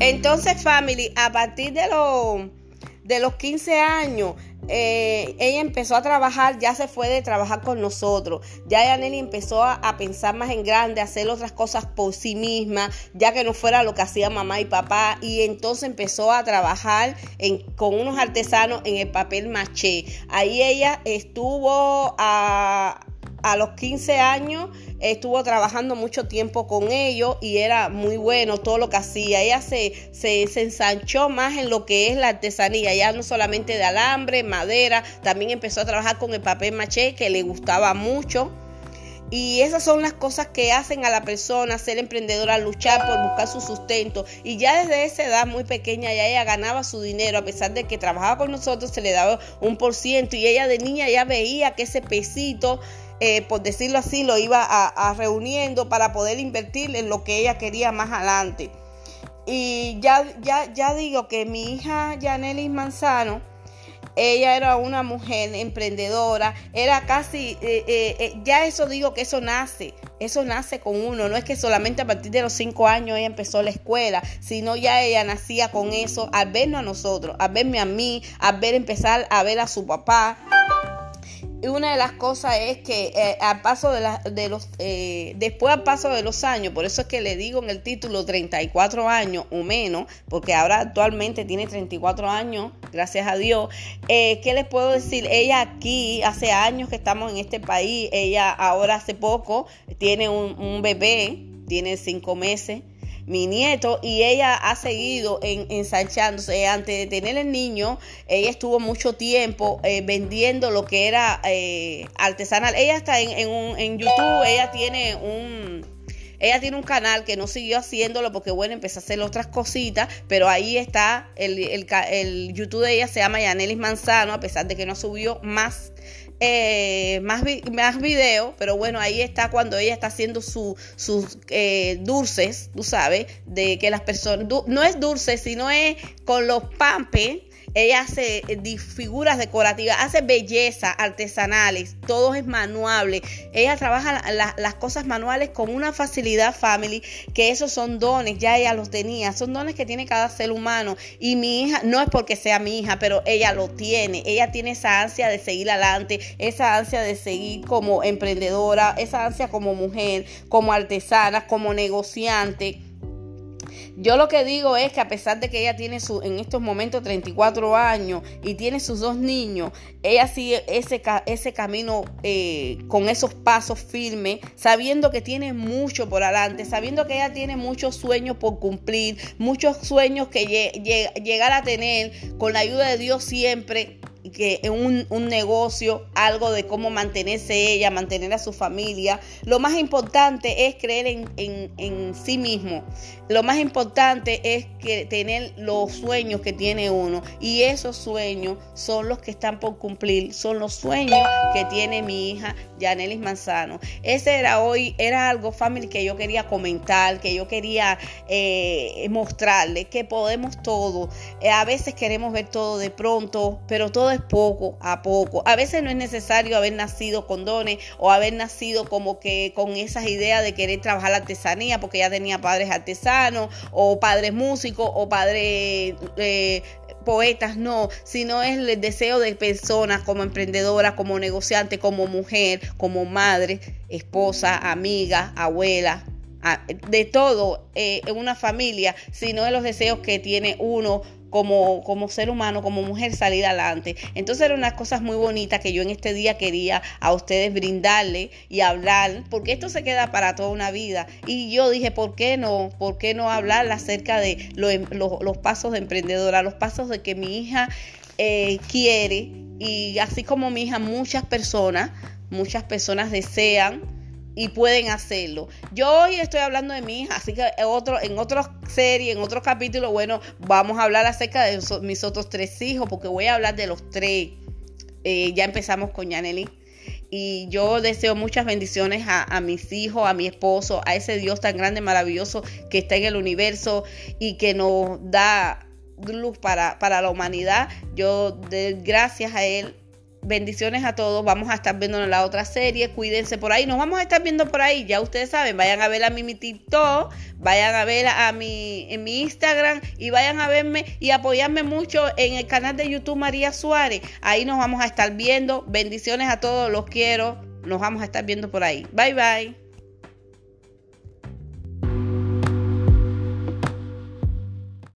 Entonces, family, a partir de los de los 15 años, eh, ella empezó a trabajar, ya se fue de trabajar con nosotros. Ya Yaneli empezó a, pensar más en grande, a hacer otras cosas por sí misma, ya que no fuera lo que hacía mamá y papá. Y entonces empezó a trabajar con unos artesanos en el papel maché. Ahí ella estuvo a a los 15 años estuvo trabajando mucho tiempo con ellos y era muy bueno todo lo que hacía. Ella se, se, ensanchó más en lo que es la artesanía, ya no solamente de alambre, madera, también empezó a trabajar con el papel maché que le gustaba mucho. Y esas son las cosas que hacen a la persona ser emprendedora, luchar por buscar su sustento. Y ya desde esa edad muy pequeña ya ella ganaba su dinero, a pesar de que trabajaba con nosotros, se le daba un por ciento. Y ella de niña ya veía que ese pesito eh, por decirlo así, lo iba a, reuniendo para poder invertir en lo que ella quería más adelante. Y ya, ya, ya digo que mi hija Yanelis Manzano, ella era una mujer emprendedora, era casi, eh, eh, ya eso digo que eso nace, eso nace con uno, no es que solamente a partir de los cinco años ella empezó la escuela, sino ya ella nacía con eso, al vernos a nosotros, al verme a mí, al ver empezar a ver a su papá. Y una de las cosas es que eh, al paso de, de los, eh, después al paso de los años, por eso es que le digo en el título 34 años o menos, porque ahora actualmente tiene 34 años, gracias a Dios. Eh, ¿Qué les puedo decir? Ella aquí, hace años que estamos en este país, ella ahora hace poco tiene un, un bebé, tiene cinco meses mi nieto, y ella ha seguido en, ensanchándose. Antes de tener el niño, ella estuvo mucho tiempo eh, vendiendo lo que era eh, artesanal. Ella está en, en, YouTube, ella tiene un... Ella tiene un canal que no siguió haciéndolo porque, bueno, empezó a hacer otras cositas, pero ahí está, el, el, el YouTube de ella se llama Yanelis Manzano, a pesar de que no subió más eh, más, más videos, pero bueno, ahí está cuando ella está haciendo sus eh, dulces, tú sabes, de que las personas, no es dulce, sino es con los pampes ella hace eh, figuras decorativas, hace belleza artesanales, todo es manuable. Ella trabaja las cosas manuales con una facilidad, family, que esos son dones, ya ella los tenía, son dones que tiene cada ser humano. Y mi hija, no es porque sea mi hija, pero ella lo tiene. Ella tiene esa ansia de seguir adelante, esa ansia de seguir como emprendedora, esa ansia como mujer, como artesana, como negociante yo lo que digo es que a pesar de que ella tiene su, en estos momentos 34 años y tiene sus dos niños, ella sigue ese, ese camino eh, con esos pasos firmes, sabiendo que tiene mucho por adelante, sabiendo que ella tiene muchos sueños por cumplir, muchos sueños que llegar a tener con la ayuda de Dios siempre que un, un negocio, algo de cómo mantenerse ella, mantener a su familia. Lo más importante es creer en, en, sí mismo. Lo más importante es que tener los sueños que tiene uno. Y esos sueños son los que están por cumplir. Son los sueños que tiene mi hija Yanelis Manzano. Ese era hoy, era algo family que yo quería comentar, que yo quería eh, mostrarle que podemos todo. Eh, a veces queremos ver todo de pronto, pero todo poco a poco. A veces no es necesario haber nacido con dones o haber nacido como que con esas ideas de querer trabajar la artesanía porque ya tenía padres artesanos o padres músicos o padres eh, poetas, no, sino es el deseo de personas como emprendedora, como negociante, como mujer, como madre, esposa, amiga, abuela, de todo eh, en una familia, sino de los deseos que tiene uno como, como ser humano, como mujer, salir adelante. Entonces eran unas cosas muy bonitas que yo en este día quería a ustedes brindarle y hablar, porque esto se queda para toda una vida. Y yo dije, ¿por qué no? ¿Por qué no hablar acerca de em, los, pasos de emprendedora, los pasos de que mi hija eh, quiere? Y así como mi hija, muchas personas, muchas personas desean y pueden hacerlo. Yo hoy estoy hablando de mi hija, así que otro, en otra serie, en otro capítulo, bueno, vamos a hablar acerca de mis otros tres hijos, porque voy a hablar de los tres. Eh, ya empezamos con Yaneli. Y yo deseo muchas bendiciones a, mis hijos, a mi esposo, a ese Dios tan grande, maravilloso que está en el universo y que nos da luz para, para la humanidad. Yo, de, gracias a Él, Bendiciones a todos. Vamos a estar viendo la otra serie. Cuídense por ahí. Nos vamos a estar viendo por ahí. Ya ustedes saben. Vayan a ver a mi, TikTok. Vayan a ver a mi, en mi Instagram. Y vayan a verme y apoyarme mucho en el canal de YouTube María Suárez. Ahí nos vamos a estar viendo. Bendiciones a todos. Los quiero. Nos vamos a estar viendo por ahí. Bye bye.